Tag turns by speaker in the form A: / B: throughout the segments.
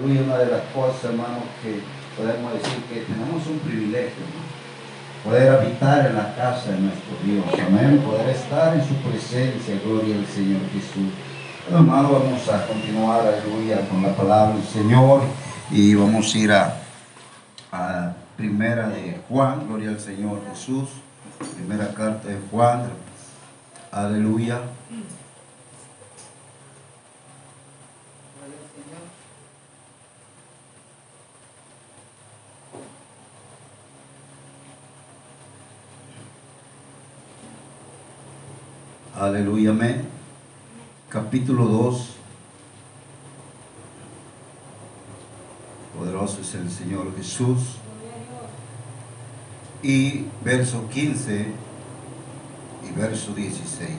A: una de las cosas, hermano, que podemos decir que tenemos un privilegio, poder habitar en la casa de nuestro Dios, amén, poder estar en su presencia, gloria al Señor Jesús. hermano, vamos a continuar, aleluya, con la palabra del Señor. Y vamos a ir a, a primera de Juan, gloria al Señor Jesús, primera carta de Juan, aleluya. Aleluya, amén. Capítulo 2. Poderoso es el Señor Jesús. Y verso 15 y verso 16.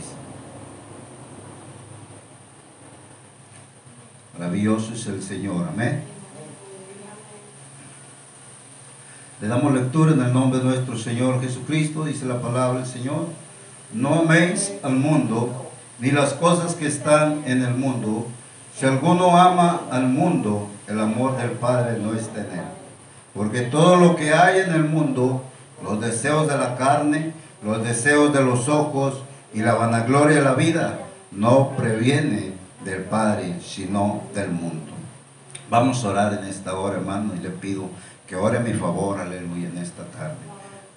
A: Maravilloso es el Señor, amén. Le damos lectura en el nombre de nuestro Señor Jesucristo, dice la palabra del Señor. No améis al mundo, ni las cosas que están en el mundo. Si alguno ama al mundo, el amor del Padre no está en él. Porque todo lo que hay en el mundo, los deseos de la carne, los deseos de los ojos y la vanagloria de la vida, no previene del Padre, sino del mundo. Vamos a orar en esta hora, hermano, y le pido que ore a mi favor, aleluya, en esta tarde.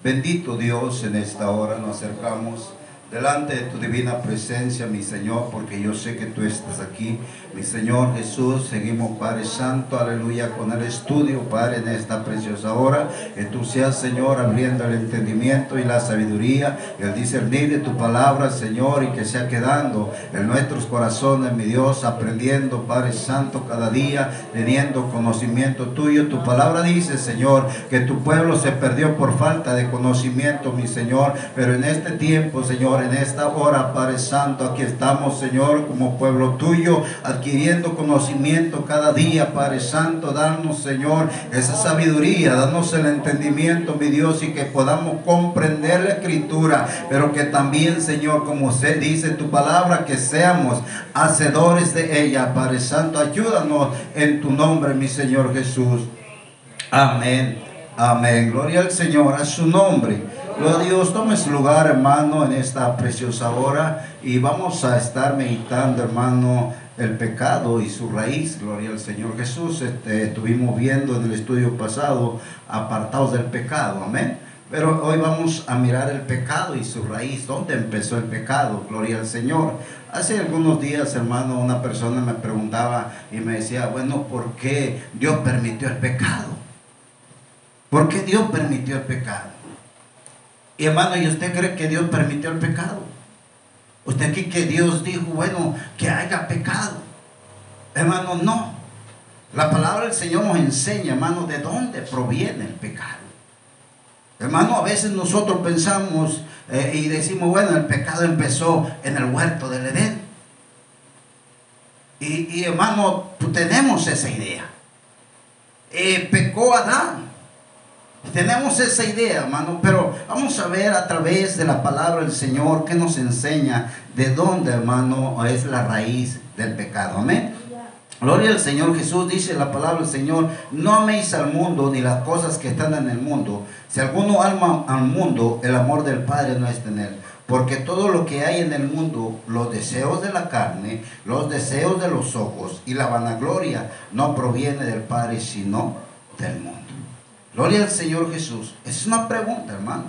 A: Bendito Dios, en esta hora nos acercamos delante de tu divina presencia, mi Señor, porque yo sé que tú estás aquí. Mi Señor Jesús, seguimos, Padre Santo, aleluya, con el estudio, Padre, en esta preciosa hora. Que tú seas, Señor, abriendo el entendimiento y la sabiduría, el discernir de tu palabra, Señor, y que sea quedando en nuestros corazones, mi Dios, aprendiendo, Padre Santo, cada día, teniendo conocimiento tuyo. Tu palabra dice, Señor, que tu pueblo se perdió por falta de conocimiento, mi Señor, pero en este tiempo, Señor, en esta hora, Padre Santo, aquí estamos, Señor, como pueblo tuyo, adquiriendo conocimiento cada día, Padre Santo, danos, Señor, esa sabiduría, danos el entendimiento, mi Dios, y que podamos comprender la escritura, pero que también, Señor, como se dice tu palabra, que seamos hacedores de ella, Padre Santo, ayúdanos en tu nombre, mi Señor Jesús. Amén. Amén. Gloria al Señor, a su nombre. Gloria a Dios, tome su lugar, hermano, en esta preciosa hora y vamos a estar meditando, hermano, el pecado y su raíz. Gloria al Señor Jesús. Este, estuvimos viendo en el estudio pasado apartados del pecado. Amén. Pero hoy vamos a mirar el pecado y su raíz. ¿Dónde empezó el pecado? Gloria al Señor. Hace algunos días, hermano, una persona me preguntaba y me decía, bueno, ¿por qué Dios permitió el pecado? ¿Por qué Dios permitió el pecado? Y hermano, ¿y usted cree que Dios permitió el pecado? ¿Usted cree que Dios dijo, bueno, que haya pecado? Hermano, no. La palabra del Señor nos enseña, hermano, de dónde proviene el pecado. Hermano, a veces nosotros pensamos eh, y decimos, bueno, el pecado empezó en el huerto del Edén. Y, hermano, tenemos esa idea. Eh, pecó Adán. Tenemos esa idea, hermano, pero vamos a ver a través de la palabra del Señor que nos enseña de dónde, hermano, es la raíz del pecado. Amén. Gloria al Señor Jesús, dice la palabra del Señor, no améis al mundo ni las cosas que están en el mundo. Si alguno ama al mundo, el amor del Padre no es en él. Porque todo lo que hay en el mundo, los deseos de la carne, los deseos de los ojos y la vanagloria, no proviene del Padre, sino del mundo. Gloria al Señor Jesús. Es una pregunta, hermano.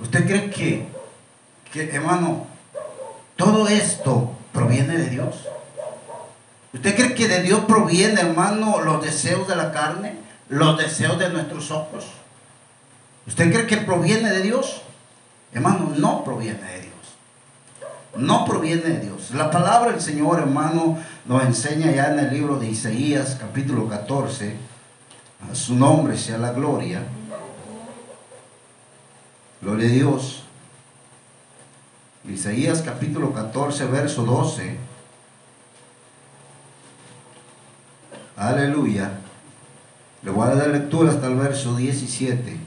A: ¿Usted cree que, que, hermano, todo esto proviene de Dios? ¿Usted cree que de Dios proviene, hermano, los deseos de la carne, los deseos de nuestros ojos? ¿Usted cree que proviene de Dios? Hermano, no proviene de Dios. No proviene de Dios. La palabra del Señor, hermano, nos enseña ya en el libro de Isaías, capítulo 14 a su nombre sea la gloria. Gloria a Dios. Isaías capítulo 14, verso 12. Aleluya. Le voy a dar lectura hasta el verso 17.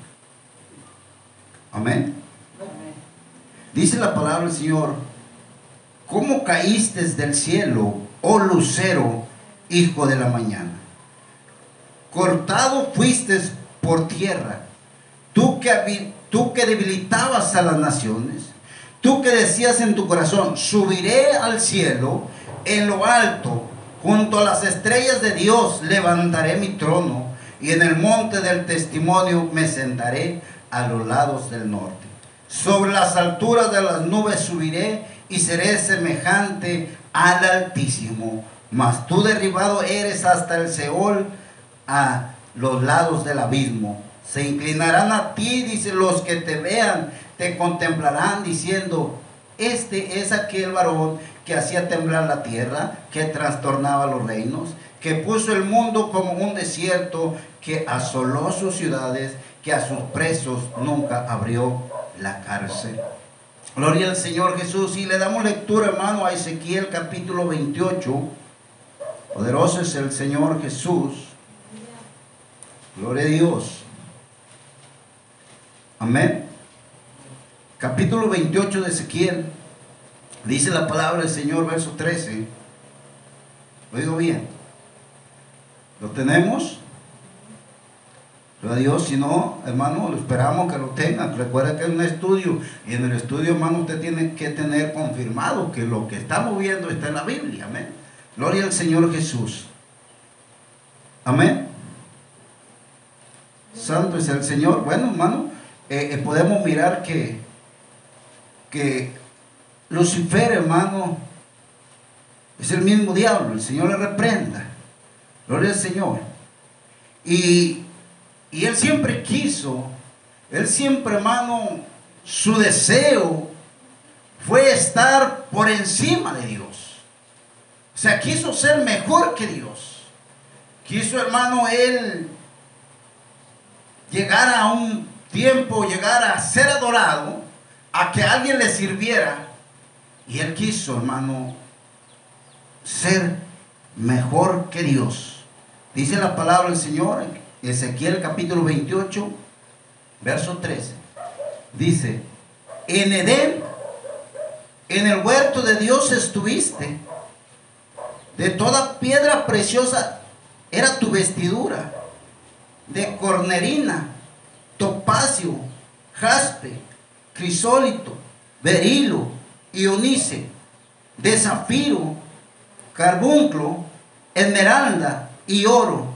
A: Amén. Dice la palabra del Señor, ¿cómo caíste del cielo, oh lucero, hijo de la mañana? Cortado fuiste por tierra. Tú que, tú que debilitabas a las naciones, tú que decías en tu corazón, subiré al cielo, en lo alto, junto a las estrellas de Dios, levantaré mi trono, y en el monte del testimonio me sentaré a los lados del norte. Sobre las alturas de las nubes subiré y seré semejante al Altísimo. Mas tú derribado eres hasta el Seol, a los lados del abismo. Se inclinarán a ti, dice los que te vean, te contemplarán diciendo, este es aquel varón que hacía temblar la tierra, que trastornaba los reinos, que puso el mundo como un desierto, que asoló sus ciudades, que a sus presos nunca abrió la cárcel. Gloria al Señor Jesús. Y le damos lectura, hermano, a Ezequiel capítulo 28. Poderoso es el Señor Jesús. Gloria a Dios. Amén. Capítulo 28 de Ezequiel. Dice la palabra del Señor, verso 13. Oigo bien. ¿Lo tenemos? Gloria a Dios, si no, hermano, lo esperamos que lo tengan. Recuerda que es un estudio y en el estudio, hermano, usted tiene que tener confirmado que lo que estamos viendo está en la Biblia. Amén. Gloria al Señor Jesús. Amén. Santo es el Señor. Bueno, hermano, eh, eh, podemos mirar que, que Lucifer, hermano, es el mismo diablo. El Señor le reprenda. Gloria al Señor. Y, y él siempre quiso, él siempre, hermano, su deseo fue estar por encima de Dios. O sea, quiso ser mejor que Dios. Quiso, hermano, él llegar a un tiempo, llegar a ser adorado, a que alguien le sirviera. Y él quiso, hermano, ser mejor que Dios. Dice la palabra del Señor, Ezequiel capítulo 28, verso 13. Dice, en Edén, en el huerto de Dios estuviste. De toda piedra preciosa era tu vestidura de cornerina, topacio, jaspe, crisólito, berilo, ionice, de zafiro, carbunclo, esmeralda y oro.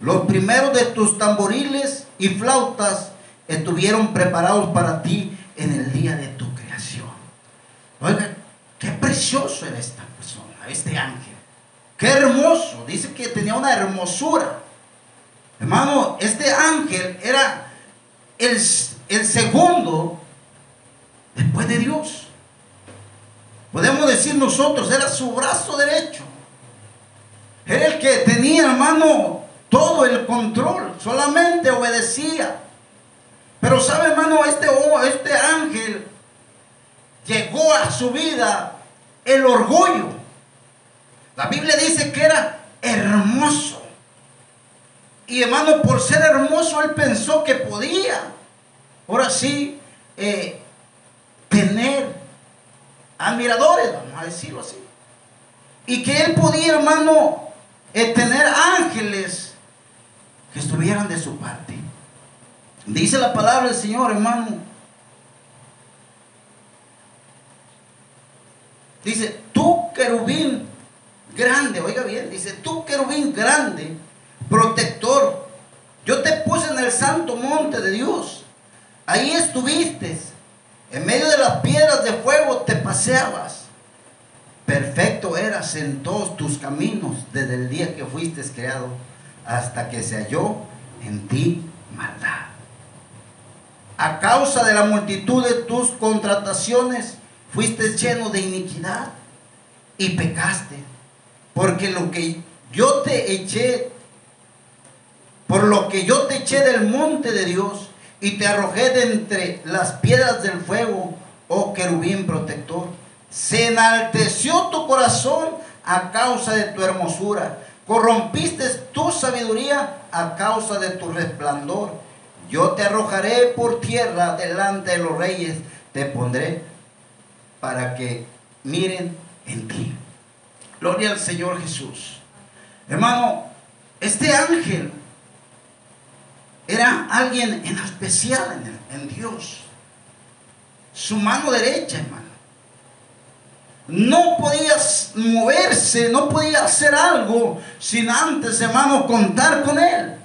A: Los primeros de tus tamboriles y flautas estuvieron preparados para ti en el día de tu creación. Oiga, qué precioso era esta persona, este ángel. Qué hermoso. Dice que tenía una hermosura. Hermano, este ángel era el, el segundo después de Dios. Podemos decir nosotros, era su brazo derecho. Era el que tenía, hermano, todo el control, solamente obedecía. Pero sabe, hermano, este, este ángel llegó a su vida el orgullo. La Biblia dice que era hermoso. Y hermano, por ser hermoso, él pensó que podía, ahora sí, eh, tener admiradores, vamos a decirlo así. Y que él podía, hermano, eh, tener ángeles que estuvieran de su parte. Dice la palabra del Señor, hermano. Dice, tú querubín grande, oiga bien, dice, tú querubín grande protector. Yo te puse en el santo monte de Dios. Ahí estuviste. En medio de las piedras de fuego te paseabas. Perfecto eras en todos tus caminos desde el día que fuiste creado hasta que se halló en ti maldad. A causa de la multitud de tus contrataciones fuiste lleno de iniquidad y pecaste. Porque lo que yo te eché por lo que yo te eché del monte de Dios y te arrojé de entre las piedras del fuego, oh querubín protector. Se enalteció tu corazón a causa de tu hermosura. Corrompiste tu sabiduría a causa de tu resplandor. Yo te arrojaré por tierra delante de los reyes. Te pondré para que miren en ti. Gloria al Señor Jesús. Hermano, este ángel alguien en especial en, en Dios. Su mano derecha, hermano. No podía moverse, no podía hacer algo sin antes, hermano, contar con Él.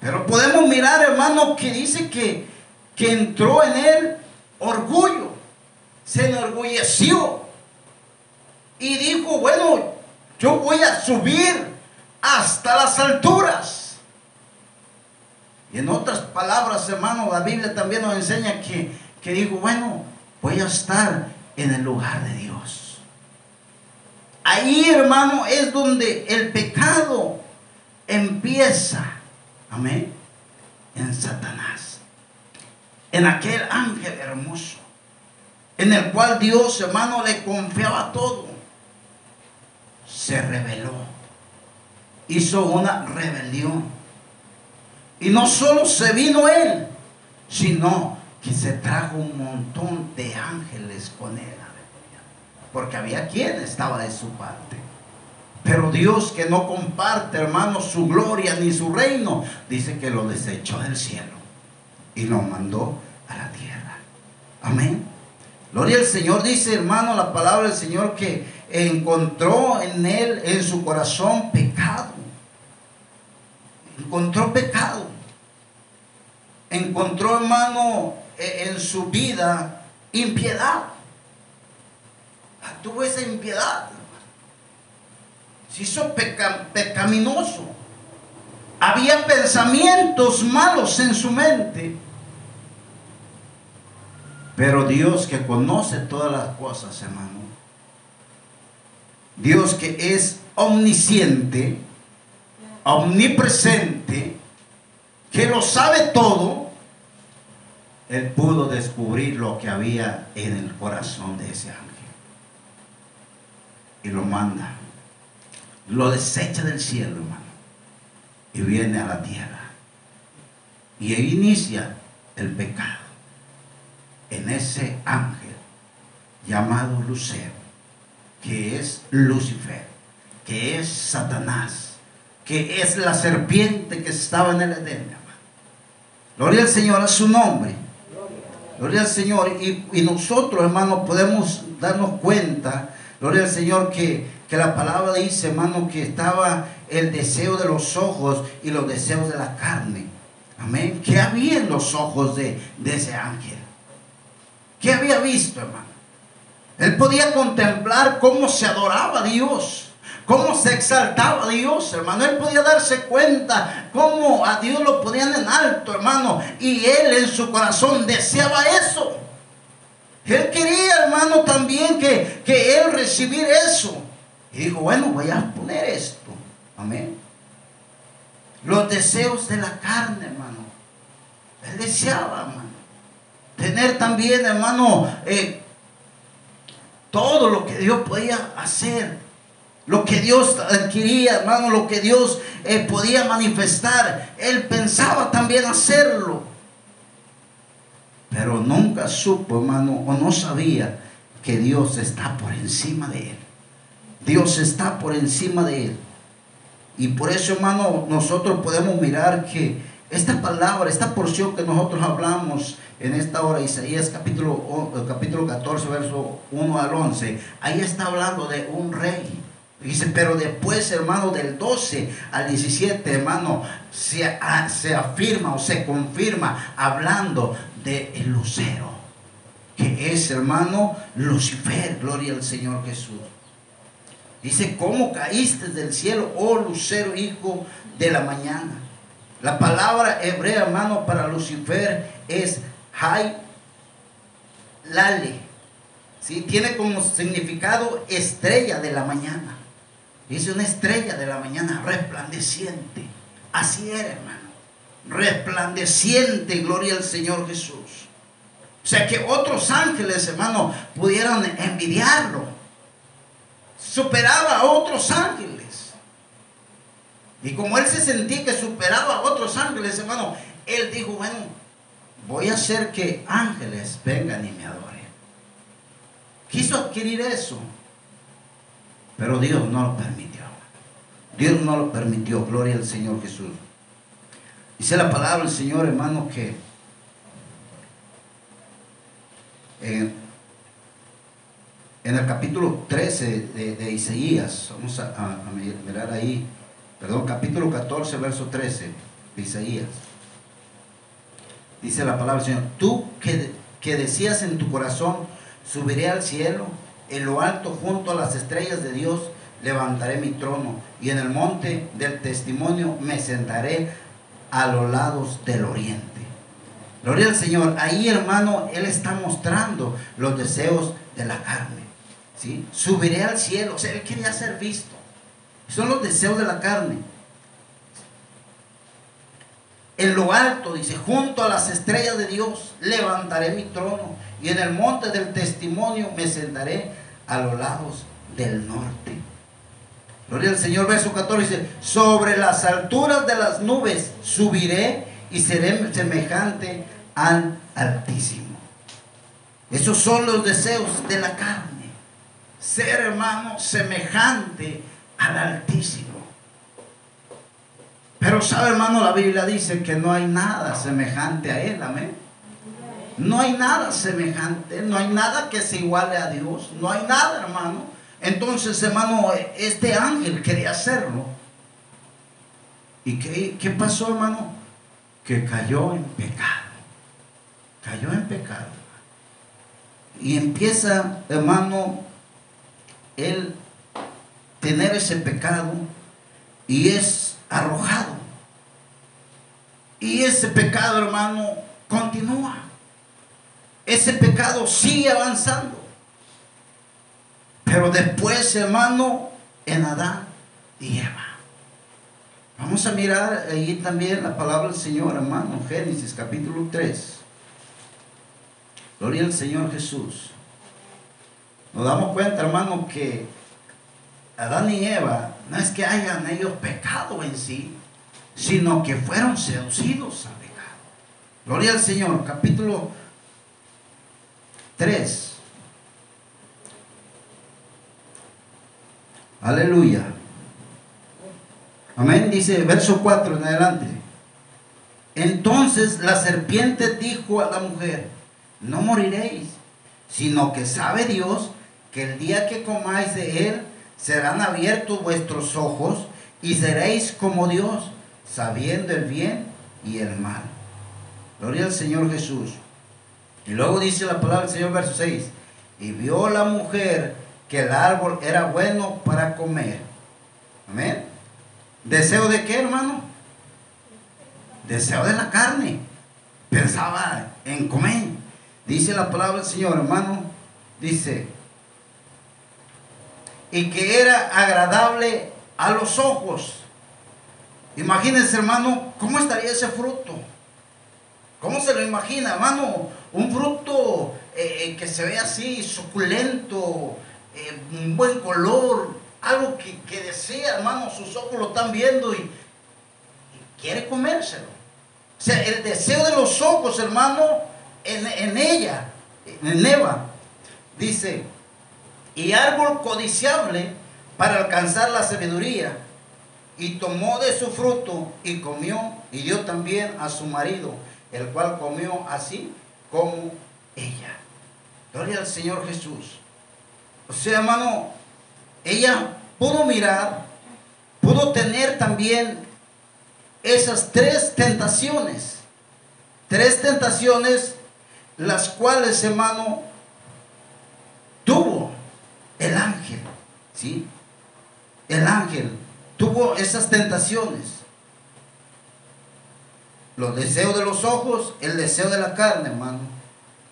A: Pero podemos mirar, hermano, que dice que, que entró en Él orgullo, se enorgulleció y dijo, bueno, yo voy a subir hasta las alturas. Y en otras palabras, hermano, la Biblia también nos enseña que, que dijo, bueno, voy a estar en el lugar de Dios. Ahí, hermano, es donde el pecado empieza. Amén. En Satanás. En aquel ángel hermoso. En el cual Dios, hermano, le confiaba todo. Se rebeló. Hizo una rebelión. Y no solo se vino él, sino que se trajo un montón de ángeles con él. Porque había quien estaba de su parte. Pero Dios que no comparte, hermano, su gloria ni su reino, dice que lo desechó del cielo y lo mandó a la tierra. Amén. Gloria al Señor, dice hermano la palabra del Señor que encontró en él, en su corazón, pecado. Encontró pecado. Encontró, hermano, e, en su vida impiedad. Tuvo esa impiedad. Se hizo pecaminoso. Había pensamientos malos en su mente. Pero Dios que conoce todas las cosas, hermano. Dios que es omnisciente, omnipresente, que lo sabe todo, él pudo descubrir lo que había en el corazón de ese ángel. Y lo manda. Lo desecha del cielo, hermano. Y viene a la tierra. Y ahí inicia el pecado. En ese ángel llamado Lucero, que es Lucifer, que es Satanás, que es la serpiente que estaba en el Edén. Gloria al Señor a su nombre. Gloria al Señor. Y, nosotros, hermanos, podemos darnos cuenta, gloria al Señor, que, que la palabra dice, hermano, que estaba el deseo de los ojos y los deseos de la carne. Amén. ¿Qué había en los ojos de, de ese ángel? ¿Qué había visto, hermano? Él podía contemplar cómo se adoraba a Dios cómo se exaltaba Dios, hermano. Él podía darse cuenta cómo a Dios lo ponían en alto, hermano. Y él en su corazón deseaba eso. Él quería, hermano, también que, que él recibir eso. Y dijo, bueno, voy a poner esto. Amén. Los deseos de la carne, hermano. Él deseaba, hermano. Tener también, hermano, eh, todo lo que Dios podía hacer lo que Dios quería, hermano, lo que Dios eh, podía manifestar. Él pensaba también hacerlo. Pero nunca supo, hermano, o no sabía que Dios está por encima de él. Dios está por encima de él. Y por eso, hermano, nosotros podemos mirar que esta palabra, esta porción que nosotros hablamos en esta hora, Isaías capítulo, capítulo 14, verso 1 al 11, ahí está hablando de un rey Dice, pero después, hermano, del 12 al 17, hermano, se, se afirma o se confirma hablando de el lucero, que es, hermano, Lucifer, gloria al Señor Jesús. Dice, ¿cómo caíste del cielo, oh lucero, hijo de la mañana? La palabra hebrea, hermano, para Lucifer es Hay Lale. ¿sí? Tiene como significado estrella de la mañana. Dice una estrella de la mañana resplandeciente. Así era, hermano. Resplandeciente, gloria al Señor Jesús. O sea que otros ángeles, hermano, pudieran envidiarlo. Superaba a otros ángeles. Y como él se sentía que superaba a otros ángeles, hermano, él dijo, bueno, voy a hacer que ángeles vengan y me adoren. Quiso adquirir eso. Pero Dios no lo permitió. Dios no lo permitió. Gloria al Señor Jesús. Dice la palabra del Señor, hermano, que en, el capítulo 13 de, Isaías, vamos a, mirar ahí, perdón, capítulo 14, verso 13 de Isaías. Dice la palabra del Señor, tú que, que decías en tu corazón, subiré al cielo, en lo alto junto a las estrellas de Dios, levantaré mi trono y en el monte del testimonio me sentaré a los lados del oriente. Gloria al Señor. Ahí, hermano, Él está mostrando los deseos de la carne. ¿sí? Subiré al cielo. O sea, Él quería ser visto. Son los deseos de la carne. En lo alto, dice, junto a las estrellas de Dios, levantaré mi trono. Y en el monte del testimonio me sentaré a los lados del norte. Gloria al Señor, verso 14 dice, sobre las alturas de las nubes subiré y seré semejante al Altísimo. Esos son los deseos de la carne. Ser hermano semejante al Altísimo. Pero sabe hermano, la Biblia dice que no hay nada semejante a Él, amén. No hay nada semejante, no hay nada que se iguale a Dios, no hay nada hermano. Entonces hermano, este ángel quería hacerlo. ¿Y qué, qué pasó hermano? que cayó en pecado. Cayó en pecado. Y empieza, hermano, él tener ese pecado y es arrojado. Y ese pecado, hermano, continúa. Ese pecado sigue avanzando. Pero después, hermano, en Adán y Eva. Vamos a mirar ahí también la palabra del Señor, hermano, Génesis capítulo 3. Gloria al Señor Jesús. Nos damos cuenta, hermano, que Adán y Eva no es que hayan ellos pecado en sí, sino que fueron seducidos al pecado. Gloria al Señor, capítulo 3. Aleluya. Amén. Dice verso 4 en adelante. Entonces la serpiente dijo a la mujer, no moriréis, sino que sabe Dios que el día que comáis de él serán abiertos vuestros ojos y seréis como Dios, sabiendo el bien y el mal. Gloria al Señor Jesús. Y luego dice la palabra del Señor, verso 6. Y vio la mujer que el árbol era bueno para comer. Amén. ¿Deseo de qué, hermano? Deseo de la carne. Pensaba en comer. Dice la palabra del Señor, hermano. Dice, y que era agradable a los ojos. Imagínense, hermano, cómo estaría ese fruto. ¿Cómo se lo imagina, hermano? Un fruto eh, eh, que se ve así, suculento, eh, un buen color, algo que, desea, hermano, sus ojos lo están viendo y, quiere comérselo. O sea, el deseo de los ojos, hermano, en, en ella, en Eva, dice, y árbol codiciable para alcanzar la sabiduría. Y tomó de su fruto y comió y dio también a su marido, el cual comió así como ella. Gloria al Señor Jesús. O sea, hermano, ella pudo mirar, pudo tener también esas tres tentaciones. Tres tentaciones las cuales, hermano, tuvo el ángel. ¿Sí? El ángel tuvo esas tentaciones. Los deseos de los ojos, el deseo de la carne, hermano.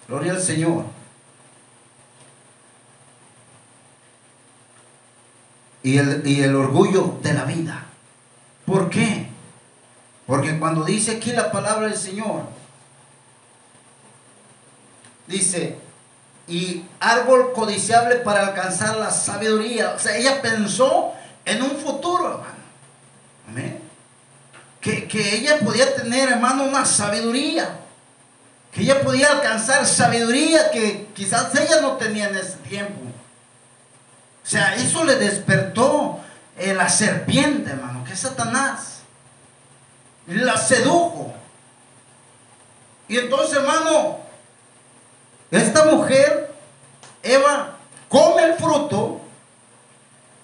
A: Gloria al Señor. y el, orgullo de la vida. ¿Por qué? Porque cuando dice aquí la palabra del Señor, dice, y árbol codiciable para alcanzar la sabiduría. O sea, ella pensó en un futuro, hermano. Amén. Que, ella podía tener, hermano, una sabiduría. Que ella podía alcanzar sabiduría que quizás ella no tenía en ese tiempo. O sea, eso le despertó eh, la serpiente, hermano, que es Satanás. La sedujo. Y entonces, hermano, esta mujer, Eva, come el fruto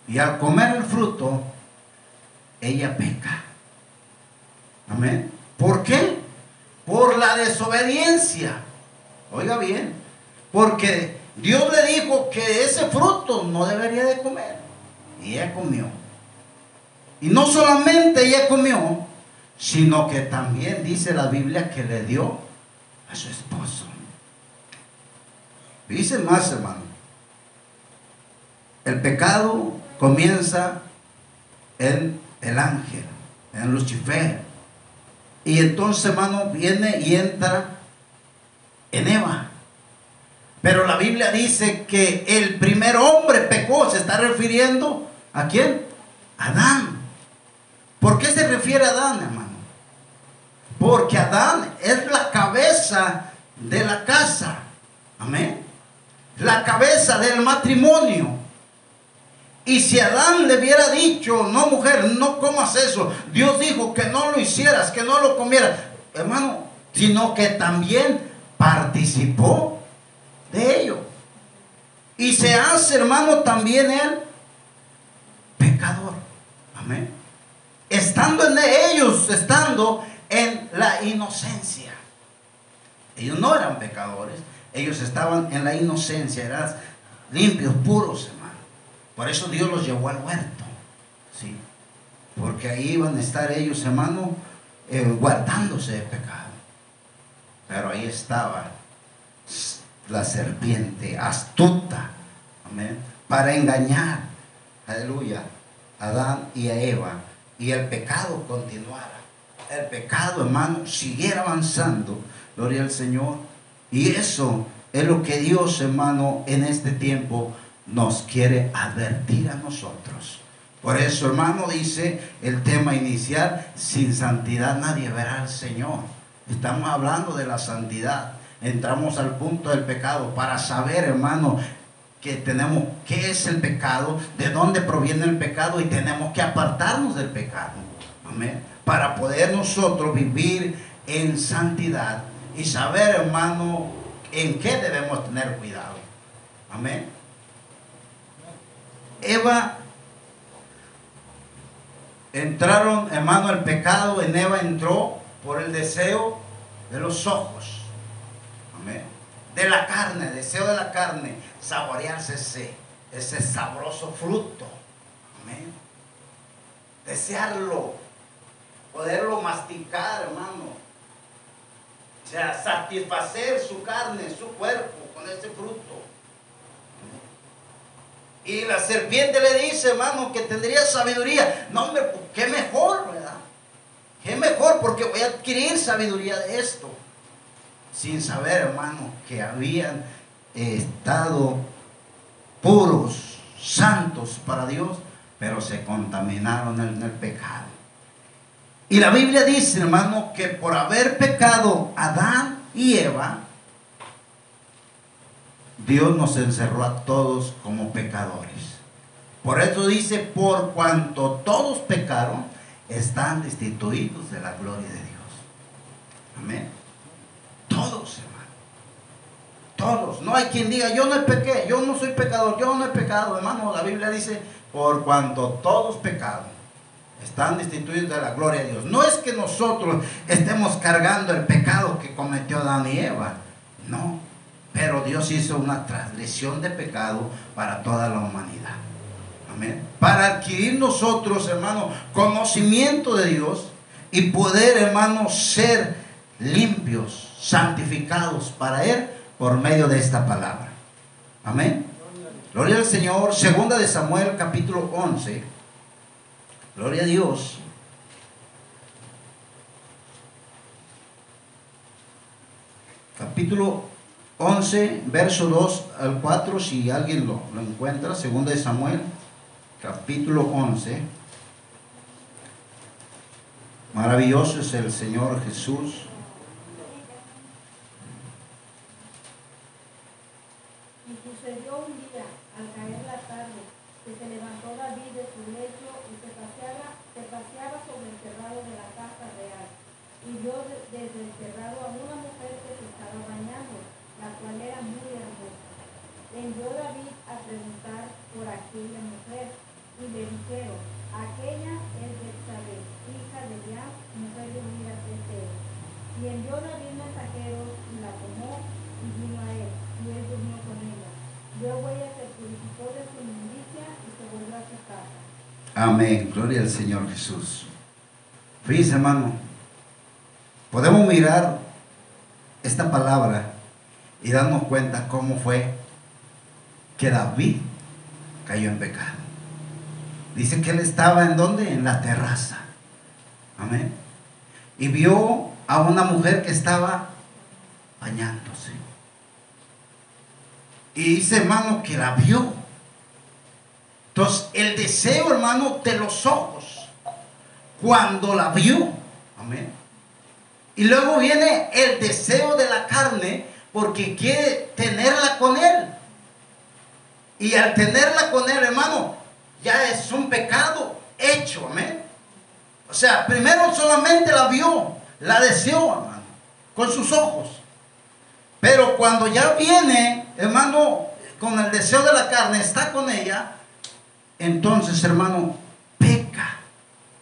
A: y al comer el fruto, ella peca. ¿Por qué? Por la desobediencia. Oiga bien, porque Dios le dijo que ese fruto no debería de comer. Y ella comió. Y no solamente ella comió, sino que también dice la Biblia que le dio a su esposo. Dice más, hermano. El pecado comienza en el ángel, en Lucifer. Y entonces, hermano, viene y entra en Eva. Pero la Biblia dice que el primer hombre pecó, se está refiriendo a quién? Adán. ¿Por qué se refiere a Adán, hermano? Porque Adán es la cabeza de la casa. Amén. La cabeza del matrimonio. Y si Adán le hubiera dicho, no mujer, no comas eso, Dios dijo que no lo hicieras, que no lo comieras, hermano, sino que también participó de ello. Y se hace, hermano, también el pecador. Amén. Estando en ellos, estando en la inocencia. Ellos no eran pecadores, ellos estaban en la inocencia, eran limpios, puros, hermano. Por eso Dios los llevó al huerto. ¿sí? Porque ahí iban a estar ellos, hermano, eh, guardándose de pecado. Pero ahí estaba la serpiente astuta, amén, para engañar, aleluya, a Adán y a Eva. Y el pecado continuara. El pecado, hermano, siguiera avanzando. Gloria al Señor. Y eso es lo que Dios, hermano, en este tiempo nos quiere advertir a nosotros. Por eso, hermano, dice el tema inicial, sin santidad nadie verá al Señor. Estamos hablando de la santidad. Entramos al punto del pecado para saber, hermano, que tenemos qué es el pecado, de dónde proviene el pecado y tenemos que apartarnos del pecado. Amén. Para poder nosotros vivir en santidad y saber, hermano, en qué debemos tener cuidado. Amén. Eva entraron, hermano, el pecado en Eva entró por el deseo de los ojos. Amén. De la carne, deseo de la carne, saborearse ese, ese sabroso fruto. Amén. Desearlo, poderlo masticar, hermano. O sea, satisfacer su carne, su cuerpo con ese fruto. Y la serpiente le dice, hermano, que tendría sabiduría. No, hombre, qué mejor, ¿verdad? Qué mejor, porque voy a adquirir sabiduría de esto. Sin saber, hermano, que habían estado puros, santos para Dios, pero se contaminaron en el pecado. Y la Biblia dice, hermano, que por haber pecado Adán y Eva, Dios nos encerró a todos como pecadores. Por eso dice, por cuanto todos pecaron, están destituidos de la gloria de Dios. Amén. Todos, hermano. Todos. No hay quien diga, yo no pequé, yo no soy pecador, yo no he pecado. Hermano, la Biblia dice, por cuanto todos pecaron, están destituidos de la gloria de Dios. No es que nosotros estemos cargando el pecado que cometió Adán y Eva. No. Pero Dios hizo una transgresión de pecado para toda la humanidad. Amén. Para adquirir nosotros, hermano, conocimiento de Dios y poder, hermano, ser limpios, santificados para Él por medio de esta palabra. Amén. Gloria al Señor. Segunda de Samuel, capítulo 11. Gloria a Dios. Capítulo 11, verso 2 al 4, si alguien lo, encuentra, segunda de Samuel, capítulo 11. Maravilloso es el Señor Jesús.
B: Y sucedió un día, al caer la tarde, que se levantó David de su lecho y se paseaba, se paseaba sobre el terrado de la casa real. Y vio de- desde el terrado a una mujer aquella mujer, y le dijeron, aquella es Betsabé, hija de Eliab, mujer de Urias de Teo. Y envió David mensajeros, y la tomó, y vino a él, y él durmió con ella. Luego ella se purificó de su inmundicia y se volvió a su casa.
A: Amén. Gloria al Señor Jesús. Fíjense, hermano. Podemos mirar esta palabra y darnos cuenta cómo fue que David cayó en pecado. Dice que él estaba en donde? En la terraza. Amén. Y vio a una mujer que estaba bañándose. Y dice, hermano, que la vio. Entonces, el deseo, hermano, de los ojos, cuando la vio, amén. Y luego viene el deseo de la carne, porque quiere tenerla con él. Y al tenerla con él, hermano, ya es un pecado hecho, amén. O sea, primero solamente la vio, la deseó, hermano, con sus ojos. Pero cuando ya viene, hermano, con el deseo de la carne, está con ella, entonces, hermano, peca.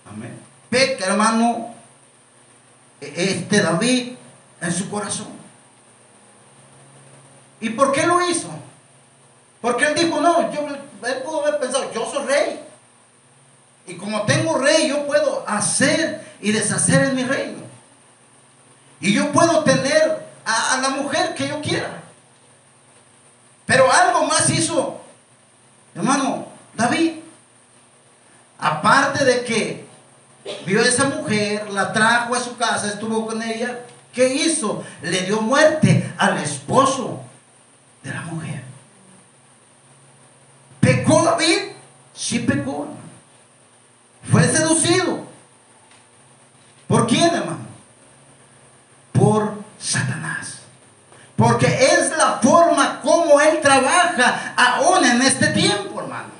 A: Amén. Peca, hermano, este David en su corazón. ¿Y por qué lo hizo? Porque él dijo, no, yo, él pudo haber pensado, yo soy rey. Y como tengo rey, yo puedo hacer y deshacer en mi reino. Y yo puedo tener a, a la mujer que yo quiera. Pero algo más hizo, hermano, David. Aparte de que vio a esa mujer, la trajo a su casa, estuvo con ella, ¿qué hizo? Le dio muerte al esposo de la mujer. ¿Pecó David? Sí pecó. Fue seducido. ¿Por quién, hermano? Por Satanás. Porque es la forma como él trabaja aún en este tiempo, hermano.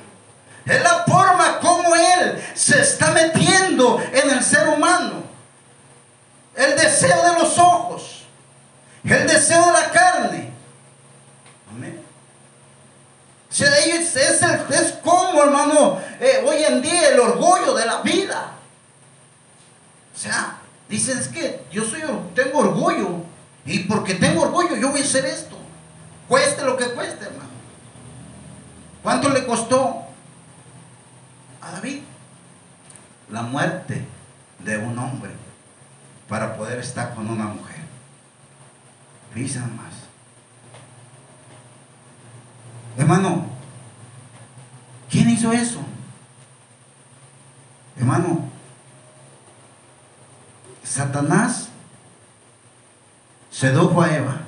A: Es la forma como él se está metiendo en el ser humano. El deseo de los ojos. El deseo de la carne. Amén. O es, es, es como, hermano, eh, hoy en día el orgullo de la vida. O sea, dicen es que yo soy, tengo orgullo. Y porque tengo orgullo, yo voy a hacer esto. Cueste lo que cueste, hermano. ¿Cuánto le costó a David? La muerte de un hombre para poder estar con una mujer. Fíjense más. Hermano, ¿quién hizo eso? Hermano, Satanás sedujo a Eva.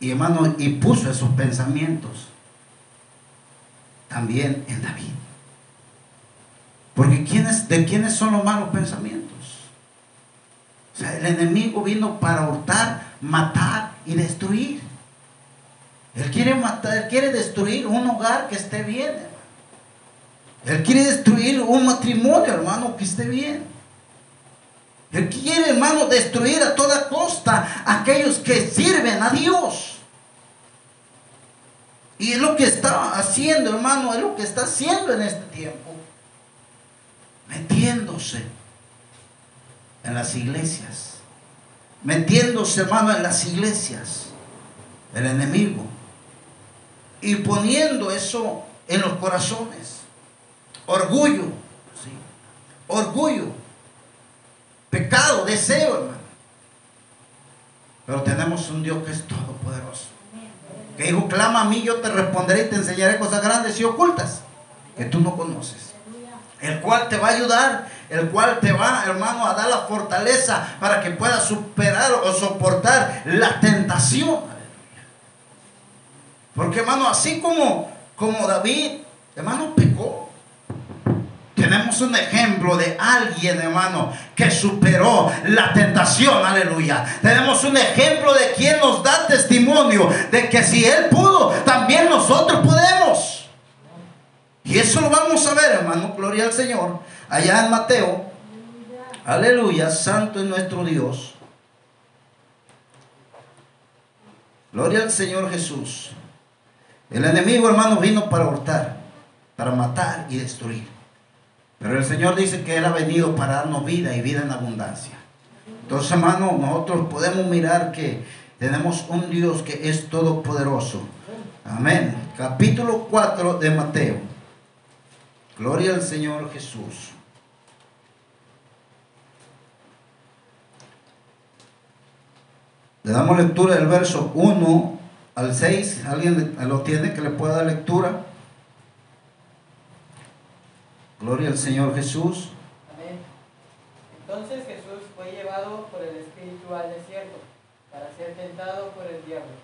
A: Y hermano, y puso esos pensamientos también en David. Porque ¿quiénes, ¿de quiénes son los malos pensamientos? El enemigo vino para hurtar, matar y destruir. Él quiere matar, él quiere destruir un hogar que esté bien, hermano. Él quiere destruir un matrimonio, hermano, que esté bien. Él quiere, hermano, destruir a toda costa aquellos que sirven a Dios. Y es lo que está haciendo, hermano, es lo que está haciendo en este tiempo. Metiéndose en las iglesias. Metiéndose, hermano, en las iglesias. El enemigo. Y poniendo eso en los corazones. Orgullo. ¿sí? Orgullo. Pecado, deseo, hermano. Pero tenemos un Dios que es todopoderoso. Que dijo, clama a mí, yo te responderé y te enseñaré cosas grandes y ocultas que tú no conoces. El cual te va a ayudar, el cual te va, hermano, a dar la fortaleza para que puedas superar o soportar la tentación. Porque, hermano, así como, como David, hermano, pecó. Tenemos un ejemplo de alguien, hermano, que superó la tentación, aleluya. Tenemos un ejemplo de quien nos da testimonio de que si él pudo, también nosotros podemos. Y eso lo vamos a ver, hermano, gloria al Señor, allá en Mateo. Aleluya, santo es nuestro Dios. Gloria al Señor Jesús. El enemigo, hermano, vino para hurtar, para matar y destruir. Pero el Señor dice que Él ha venido para darnos vida y vida en abundancia. Entonces, hermano, nosotros podemos mirar que tenemos un Dios que es todopoderoso. Amén. Capítulo 4 de Mateo. Gloria al Señor Jesús. Le damos lectura del verso 1 al 6. ¿Alguien lo tiene que le pueda dar lectura? Gloria al Señor Jesús.
C: Amén. Entonces Jesús fue llevado por el Espíritu al desierto para ser tentado por el diablo.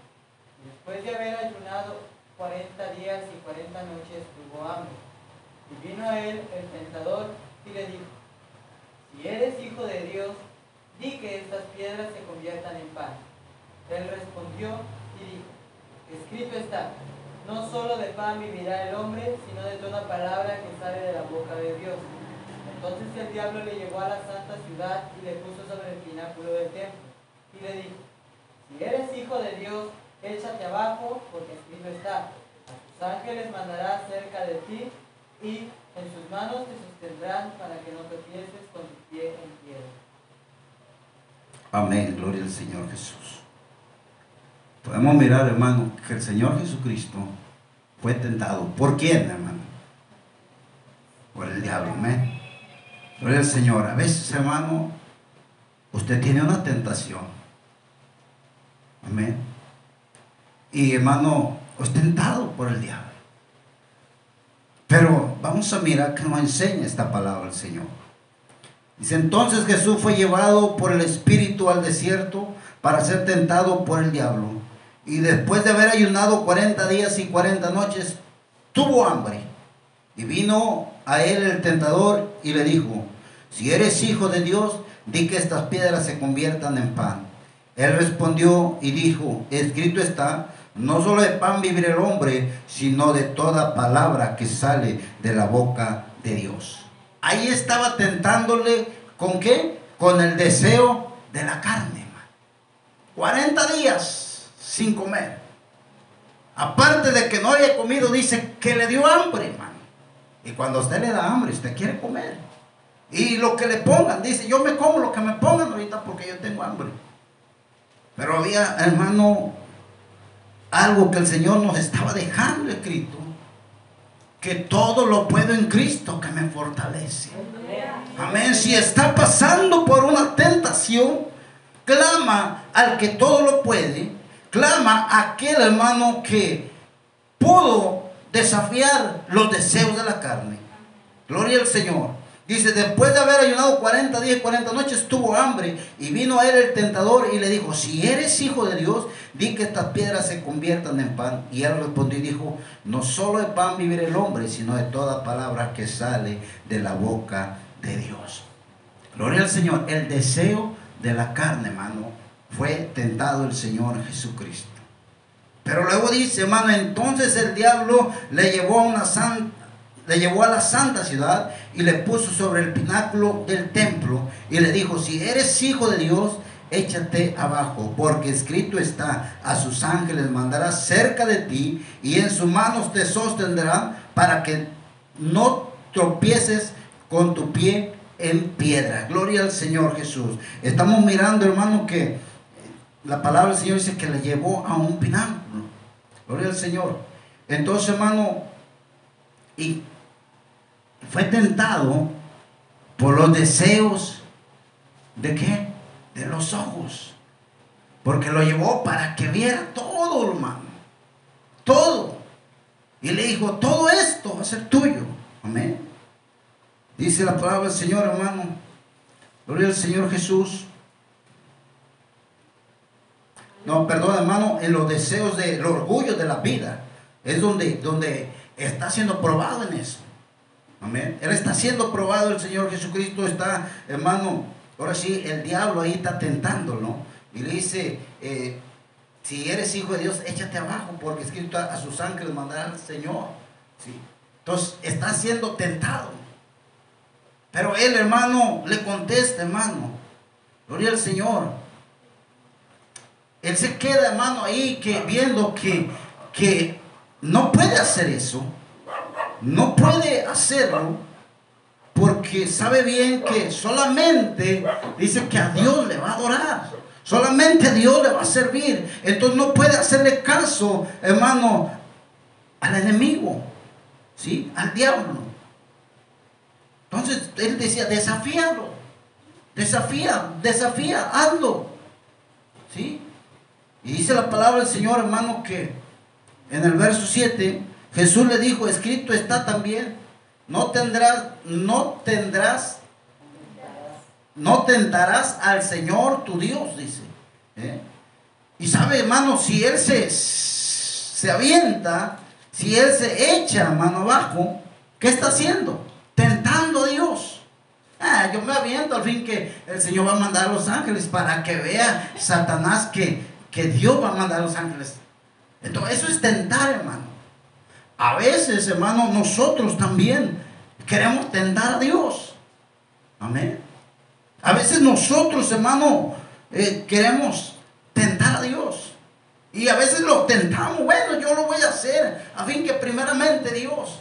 C: Después de haber ayunado 40 días y 40 noches tuvo hambre. Y vino a él el tentador y le dijo, si eres hijo de Dios, di que estas piedras se conviertan en pan. Él respondió y dijo, escrito está, no solo de pan vivirá el hombre, sino de toda palabra que sale de la boca de Dios. Entonces el diablo le llevó a la santa ciudad y le puso sobre el pináculo del templo. Y le dijo, si eres hijo de Dios, échate abajo, porque escrito está, a sus ángeles mandará cerca de ti y en sus manos te sostendrán para que no te tropieces con tu pie en piedra.
A: Amén, gloria al Señor Jesús. Podemos mirar, hermano, que el Señor Jesucristo fue tentado. ¿Por quién, hermano? Por el diablo, amén. Gloria al Señor. A veces, hermano, usted tiene una tentación. Amén. Y hermano, es tentado por el diablo. Pero vamos a mirar que nos enseña esta palabra el Señor. Dice, entonces Jesús fue llevado por el Espíritu al desierto para ser tentado por el diablo. Y después de haber ayunado 40 días y 40 noches, tuvo hambre. Y vino a él el tentador y le dijo, si eres hijo de Dios, di que estas piedras se conviertan en pan. Él respondió y dijo, escrito está, no solo de pan vivirá el hombre, sino de toda palabra que sale de la boca de Dios. Ahí estaba tentándole con qué? Con el deseo de la carne. 40 días sin comer. Aparte de que no haya comido, dice que le dio hambre, hermano. Y cuando usted le da hambre, usted quiere comer. Y lo que le pongan, dice, yo me como lo que me pongan ahorita porque yo tengo hambre. Pero había, hermano, algo que el Señor nos estaba dejando escrito, que todo lo puedo en Cristo que me fortalece. Amén. Si está pasando por una tentación, clama al que todo lo puede, clama aquel hermano que pudo desafiar los deseos de la carne. Gloria al Señor. Dice, después de haber ayunado 40 días y 40 noches, tuvo hambre y vino a él el tentador y le dijo, si eres hijo de Dios, di que estas piedras se conviertan en pan. Y él respondió y dijo, no solo de pan vivir el hombre, sino de toda palabra que sale de la boca de Dios. Gloria al Señor. El deseo de la carne, hermano, fue tentado el Señor Jesucristo. Pero luego dice, hermano, entonces el diablo le llevó a una santa le llevó a la santa ciudad y le puso sobre el pináculo del templo y le dijo, si eres hijo de Dios, échate abajo, porque escrito está, a sus ángeles mandará cerca de ti y en sus manos te sostendrán para que no tropieces con tu pie en piedra. Gloria al Señor Jesús. Estamos mirando, hermano, que la palabra del Señor dice que le llevó a un pináculo. Gloria al Señor. Entonces, hermano, y fue tentado por los deseos de qué? De los ojos. Porque lo llevó para que viera todo, hermano. Todo. Y le dijo, todo esto va a ser tuyo. Amén. Dice la palabra del Señor, hermano. Gloria al Señor Jesús. No, perdón, hermano, en los deseos del orgullo de la vida. Es donde, donde está siendo probado en eso. Amén. Él está siendo probado, el Señor Jesucristo está, hermano, ahora sí, el diablo ahí está tentándolo. Y le dice, eh, si eres hijo de Dios, échate abajo, porque escrito a, sus ángeles mandará al Señor. ¿Sí? Entonces, está siendo tentado. Pero él, hermano, le contesta, hermano, gloria al Señor. Él se queda, hermano, ahí que viendo que, que no puede hacer eso. No puede hacerlo porque sabe bien que solamente dice que a Dios le va a adorar. Solamente a Dios le va a servir. Entonces no puede hacerle caso, hermano, al enemigo, ¿sí? Al diablo. Entonces él decía, desafíalo. Desafía, desafía, hazlo. ¿Sí? Y dice la palabra del Señor, hermano, que en el verso 7, Jesús le dijo, escrito está también, no tendrás, no tendrás, no tentarás al Señor tu Dios, dice. ¿eh? Y sabe, hermano, si él se, se avienta, si él se echa mano abajo, ¿qué está haciendo? Tentando a Dios. Ah, yo me aviento al fin que el Señor va a mandar a los ángeles para que vea Satanás que, que Dios va a mandar a los ángeles. Entonces, eso es tentar, hermano. A veces, hermano, nosotros también queremos tentar a Dios. Amén. A veces nosotros, hermano, eh, queremos tentar a Dios. Y a veces lo tentamos. Bueno, yo lo voy a hacer. A fin que primeramente Dios.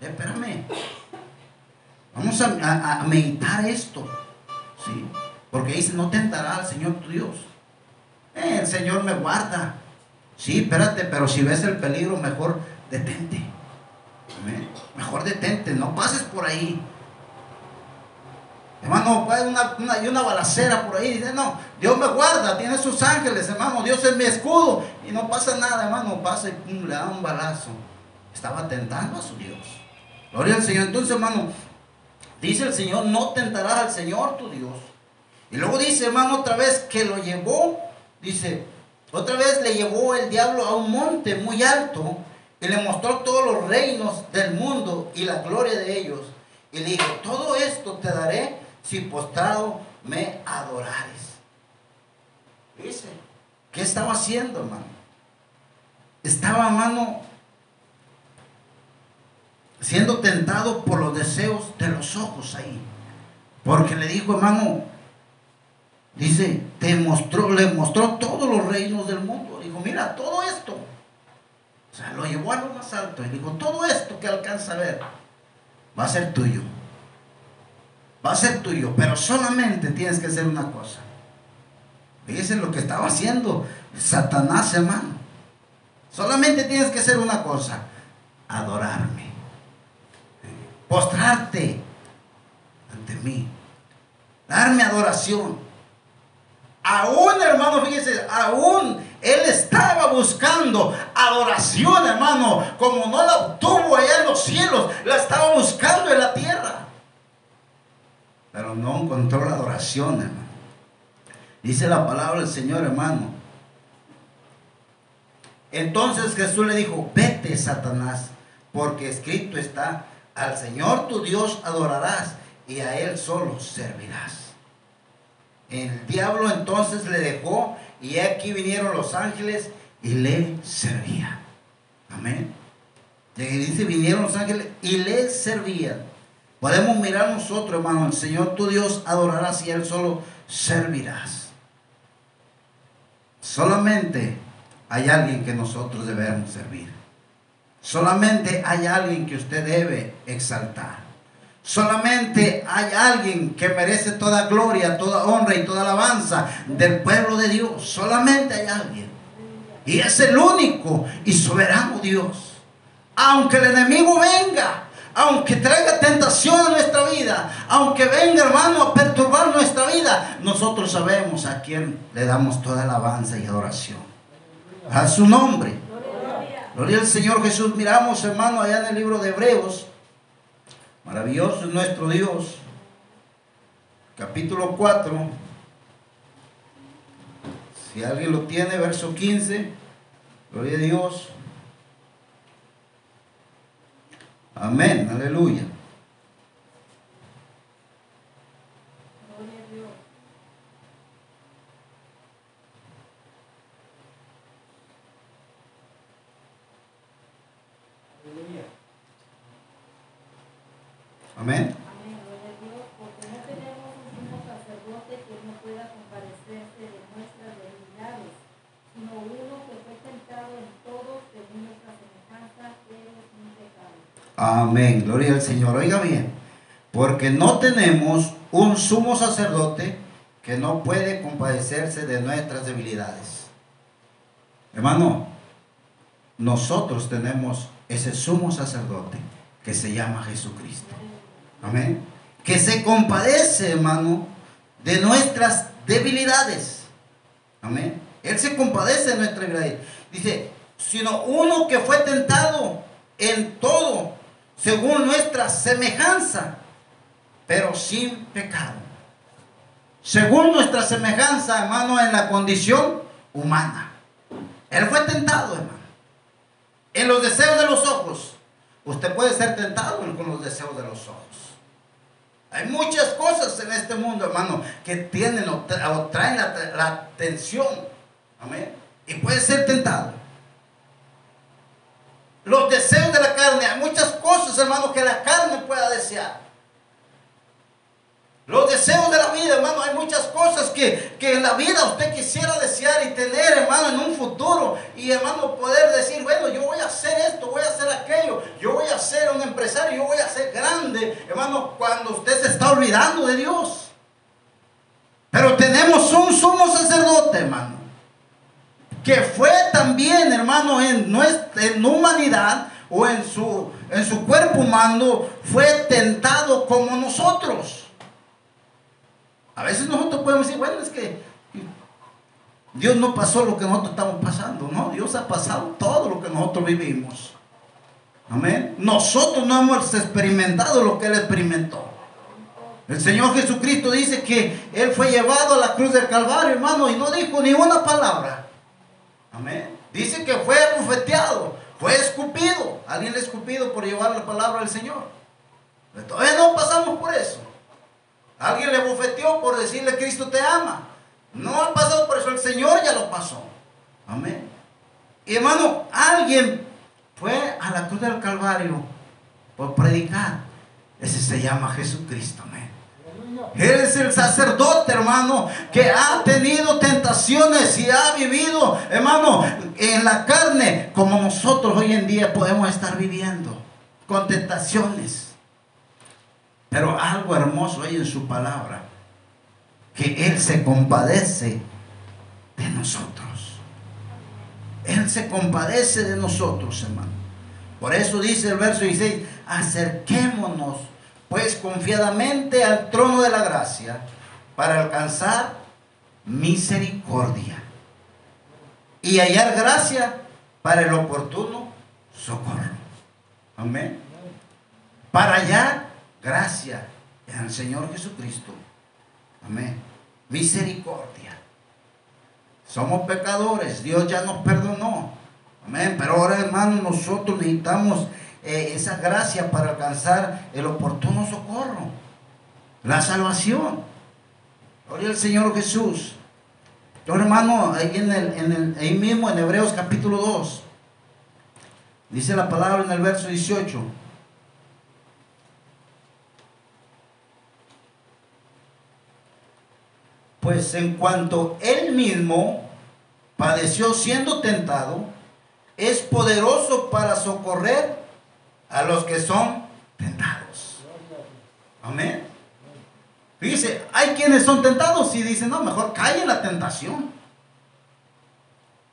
A: Espérame. Vamos a, meditar esto. ¿sí? Porque dice, no tentará al Señor tu Dios. El Señor me guarda. Sí, espérate, pero si ves el peligro, mejor detente. Mejor detente, no pases por ahí. Hermano, hay una, una, una balacera por ahí. Dice, no, Dios me guarda, tiene sus ángeles, hermano. Dios es mi escudo. Y no pasa nada, hermano. Pasa y pum, le da un balazo. Estaba tentando a su Dios. Gloria al Señor. Entonces, hermano, Dice el Señor, no tentarás al Señor tu Dios. Y luego dice, hermano, otra vez que lo llevó, dice, otra vez le llevó el diablo a un monte muy alto y le mostró todos los reinos del mundo y la gloria de ellos. Y le dijo, todo esto te daré si postrado me adorares. Dice, ¿qué estaba haciendo, hermano? Estaba, hermano, siendo tentado por los deseos de los ojos ahí. Porque le dijo, hermano, dice, te mostró, le mostró todos los reinos del mundo. Dijo, mira, todo esto. O sea, lo llevó a lo más alto y dijo, todo esto que alcanza a ver va a ser tuyo. Va a ser tuyo, pero solamente tienes que hacer una cosa. Fíjense lo que estaba haciendo Satanás, hermano. Solamente tienes que hacer una cosa, adorarme postrarte ante mí, darme adoración. Aún, hermano, fíjese, aún él estaba buscando adoración, hermano, como no la obtuvo allá en los cielos, la estaba buscando en la tierra. Pero no encontró la adoración, hermano. Dice la palabra del Señor, hermano. Entonces Jesús le dijo, vete, Satanás, porque escrito está, al Señor tu Dios adorarás y a Él solo servirás. El diablo entonces le dejó y aquí vinieron los ángeles y le servían. Amén. Y dice, vinieron los ángeles y le servían. Podemos mirar nosotros, hermano, el Señor tu Dios adorarás y Él solo servirás. Solamente hay alguien que nosotros debemos servir. Solamente hay alguien que usted debe exaltar. Solamente hay alguien que merece toda gloria, toda honra y toda alabanza del pueblo de Dios. Solamente hay alguien. Y es el único y soberano Dios. Aunque el enemigo venga, aunque traiga tentación a nuestra vida, aunque venga hermano a perturbar nuestra vida, nosotros sabemos a quién le damos toda alabanza y adoración. A su nombre. Gloria al Señor Jesús. Miramos, hermano, allá en el libro de Hebreos. Maravilloso es nuestro Dios. Capítulo 4. Si alguien lo tiene, verso 15. Gloria a Dios. Amén. Aleluya. Amén.
B: Amén, gloria a Dios, porque no tenemos un sumo sacerdote que no pueda comparecerse de nuestras debilidades, sino uno que fue tentado en todo según nuestra semejanza
A: Amén. Gloria al Señor. Oiga bien. Porque no tenemos un sumo sacerdote que no puede compadecerse de nuestras debilidades. Hermano, nosotros tenemos ese sumo sacerdote que se llama Jesucristo. Amén. Que se compadece, hermano, de nuestras debilidades. Amén. Él se compadece de nuestras debilidades. Dice, sino uno que fue tentado en todo, según nuestra semejanza, pero sin pecado. Según nuestra semejanza, hermano, en la condición humana. Él fue tentado, hermano. En los deseos de los ojos. Usted puede ser tentado con los deseos de los ojos. Hay muchas cosas en este mundo, hermano, que tienen o, traen la, la atención. Amén. Y puede ser tentado. Los deseos de la carne. Hay muchas cosas, hermano, que la carne pueda desear. Los deseos de la vida, hermano, hay muchas cosas que, en la vida usted quisiera desear y tener, hermano, en un futuro. Y, hermano, poder decir, bueno, yo voy a hacer esto, voy a hacer aquello, yo voy a ser un empresario, yo voy a ser grande, hermano, cuando usted se está olvidando de Dios. Pero tenemos un sumo sacerdote, hermano, que fue también, hermano, en nuestra en humanidad o en su, en su cuerpo humano, fue tentado como nosotros. A veces nosotros podemos decir, bueno, es que Dios no pasó lo que nosotros estamos pasando, no, Dios ha pasado todo lo que nosotros vivimos. Amén. Nosotros no hemos experimentado lo que Él experimentó. El Señor Jesucristo dice que Él fue llevado a la cruz del Calvario, hermano, y no dijo ni una palabra. Amén. Dice que fue bufeteado, fue escupido. Alguien le escupido por llevar la palabra del Señor. Todavía no pasamos por eso. Alguien le bufeteó por decirle Cristo te ama. No ha pasado por eso, el Señor ya lo pasó. Amén. Y hermano, alguien fue a la cruz del Calvario por predicar. Ese se llama Jesucristo. Amén. Él es el sacerdote, hermano, que ha tenido tentaciones y ha vivido, hermano, en la carne, como nosotros hoy en día podemos estar viviendo, con tentaciones. Pero algo hermoso hay en su palabra, que Él se compadece de nosotros. Él se compadece de nosotros, hermano. Por eso dice el verso 16, acerquémonos pues confiadamente al trono de la gracia para alcanzar misericordia y hallar gracia para el oportuno socorro. Amén. Para hallar gracia el Señor Jesucristo. Amén. Misericordia. Somos pecadores, Dios ya nos perdonó. Amén. Pero ahora, hermanos, nosotros necesitamos eh, esa gracia para alcanzar el oportuno socorro. La salvación. Gloria al Señor Jesús. Ahora, hermano, ahí, en el, en el, ahí mismo en Hebreos capítulo 2, dice la palabra en el verso 18. Pues en cuanto él mismo padeció siendo tentado, es poderoso para socorrer a los que son tentados. Amén. Dice, hay quienes son tentados y dicen, no, mejor en la tentación.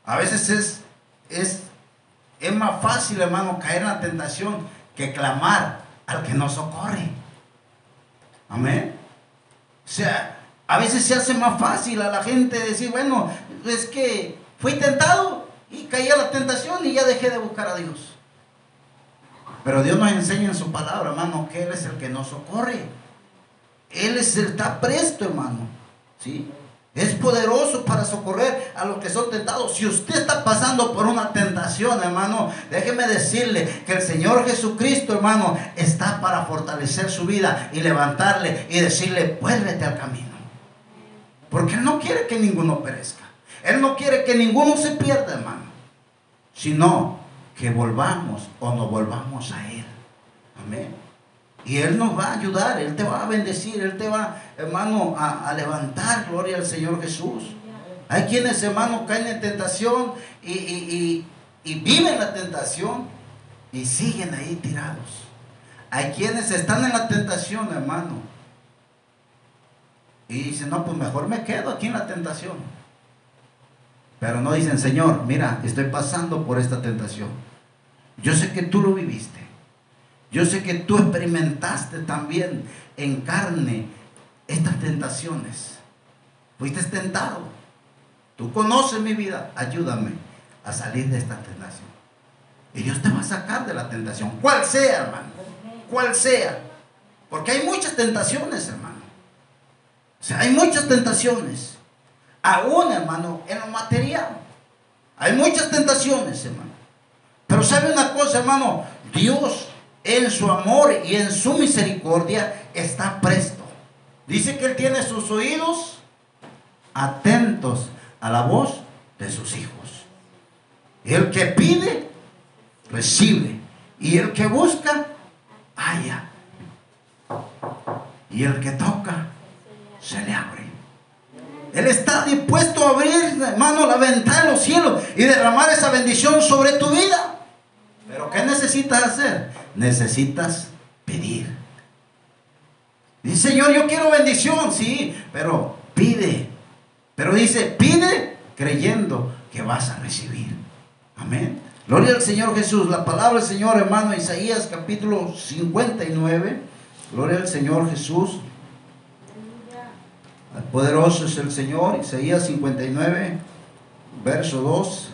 A: A veces es, es, es más fácil, hermano, caer en la tentación que clamar al que nos socorre. Amén. O sea, a veces se hace más fácil a la gente decir, bueno, es que fui tentado y caí a la tentación y ya dejé de buscar a Dios. Pero Dios nos enseña en su palabra, hermano, que Él es el que nos socorre. Él es el está presto, hermano. ¿Sí? Es poderoso para socorrer a los que son tentados. Si usted está pasando por una tentación, hermano, déjeme decirle que el Señor Jesucristo, hermano, está para fortalecer su vida y levantarle y decirle, vuélvete al camino. Porque Él no quiere que ninguno perezca. Él no quiere que ninguno se pierda, hermano. Sino que volvamos o nos volvamos a Él. Amén. Y Él nos va a ayudar, Él te va a bendecir, Él te va, hermano, a, levantar. Gloria al Señor Jesús. Hay quienes, hermano, caen en tentación y, y viven la tentación y siguen ahí tirados. Hay quienes están en la tentación, hermano. Y dicen, no, pues mejor me quedo aquí en la tentación. Pero no dicen, Señor, mira, estoy pasando por esta tentación. Yo sé que tú lo viviste. Yo sé que tú experimentaste también en carne estas tentaciones. Fuiste tentado. Tú conoces mi vida. Ayúdame a salir de esta tentación. Y Dios te va a sacar de la tentación. Cual sea, hermano. Cual sea. Porque hay muchas tentaciones, hermano. O sea, hay muchas tentaciones. Aún, hermano, en lo material. Hay muchas tentaciones, hermano. Pero sabe una cosa, hermano. Dios en su amor y en su misericordia está presto. Dice que Él tiene sus oídos atentos a la voz de sus hijos. El que pide, recibe. Y el que busca, halla. Y el que toca, se le abre. Él está dispuesto a abrir, hermano, la ventana de los cielos y derramar esa bendición sobre tu vida. Pero ¿qué necesitas hacer? Necesitas pedir. Dice, Señor, yo quiero bendición, sí, pero pide. Pero dice, pide creyendo que vas a recibir. Amén. Gloria al Señor Jesús. La palabra del Señor, hermano, Isaías capítulo 59. Gloria al Señor Jesús. Poderoso es el Señor. Isaías 59, verso 2.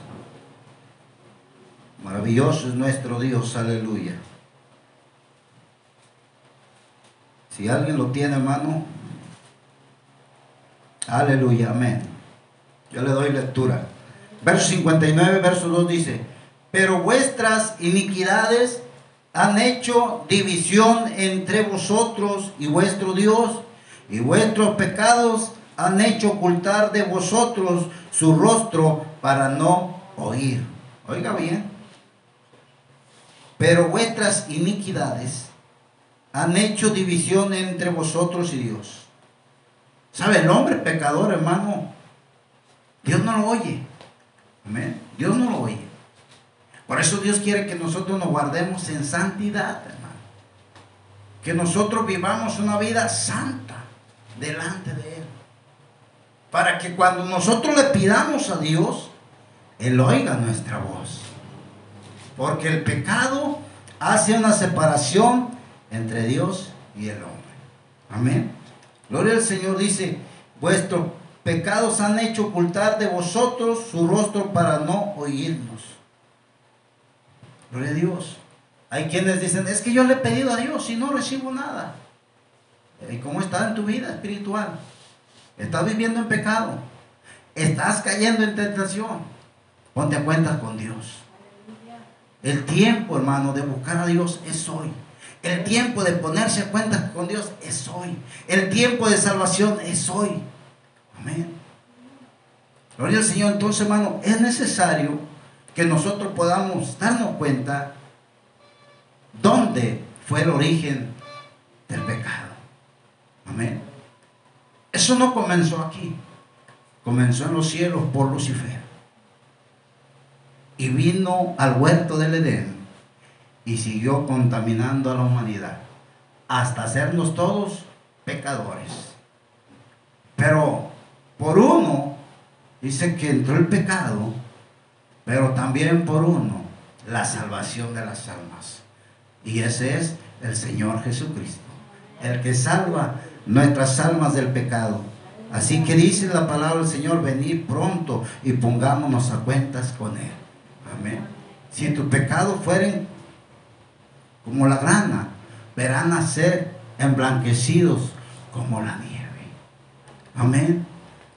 A: Maravilloso es nuestro Dios, aleluya. Si alguien lo tiene, hermano, aleluya, amén. Yo le doy lectura. Verso 59, verso 2 dice, pero vuestras iniquidades han hecho división entre vosotros y vuestro Dios, y vuestros pecados han hecho ocultar de vosotros su rostro para no oír. Oiga bien. Pero vuestras iniquidades han hecho división entre vosotros y Dios. ¿Sabe? El hombre pecador, hermano, Dios no lo oye. Amén. Dios no lo oye. Por eso Dios quiere que nosotros nos guardemos en santidad, hermano. Que nosotros vivamos una vida santa delante de Él. Para que cuando nosotros le pidamos a Dios, Él oiga nuestra voz. Porque el pecado hace una separación entre Dios y el hombre. Amén. Gloria al Señor dice, vuestros pecados han hecho ocultar de vosotros su rostro para no oírnos. Gloria a Dios. Hay quienes dicen, es que yo le he pedido a Dios y no recibo nada. ¿Y cómo está en tu vida espiritual? ¿Estás viviendo en pecado? ¿Estás cayendo en tentación? Ponte a cuenta con Dios. El tiempo, hermano, de buscar a Dios es hoy. El tiempo de ponerse a cuenta con Dios es hoy. El tiempo de salvación es hoy. Amén. Gloria al Señor. Entonces, hermano, es necesario que nosotros podamos darnos cuenta dónde fue el origen del pecado. Amén. Eso no comenzó aquí. Comenzó en los cielos por Lucifer. Y vino al huerto del Edén y siguió contaminando a la humanidad hasta hacernos todos pecadores. Pero por uno dice que entró el pecado, pero también por uno la salvación de las almas. Y ese es el Señor Jesucristo, el que salva nuestras almas del pecado. Así que dice la palabra del Señor, venid pronto y pongámonos a cuentas con Él. Amén. Si tus pecados fueren como la grana, verán a ser emblanquecidos como la nieve. Amén.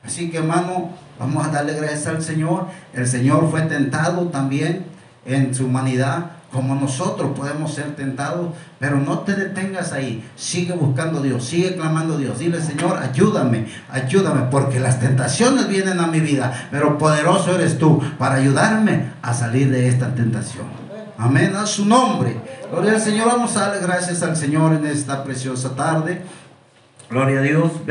A: Así que hermano, vamos a darle gracias al Señor. El Señor fue tentado también en su humanidad, como nosotros podemos ser tentados, pero no te detengas ahí. Sigue buscando a Dios, sigue clamando a Dios. Dile, Señor, ayúdame, ayúdame, porque las tentaciones vienen a mi vida, pero poderoso eres tú para ayudarme a salir de esta tentación. Amén, a su nombre. Gloria al Señor, vamos a darle gracias al Señor en esta preciosa tarde. Gloria a Dios.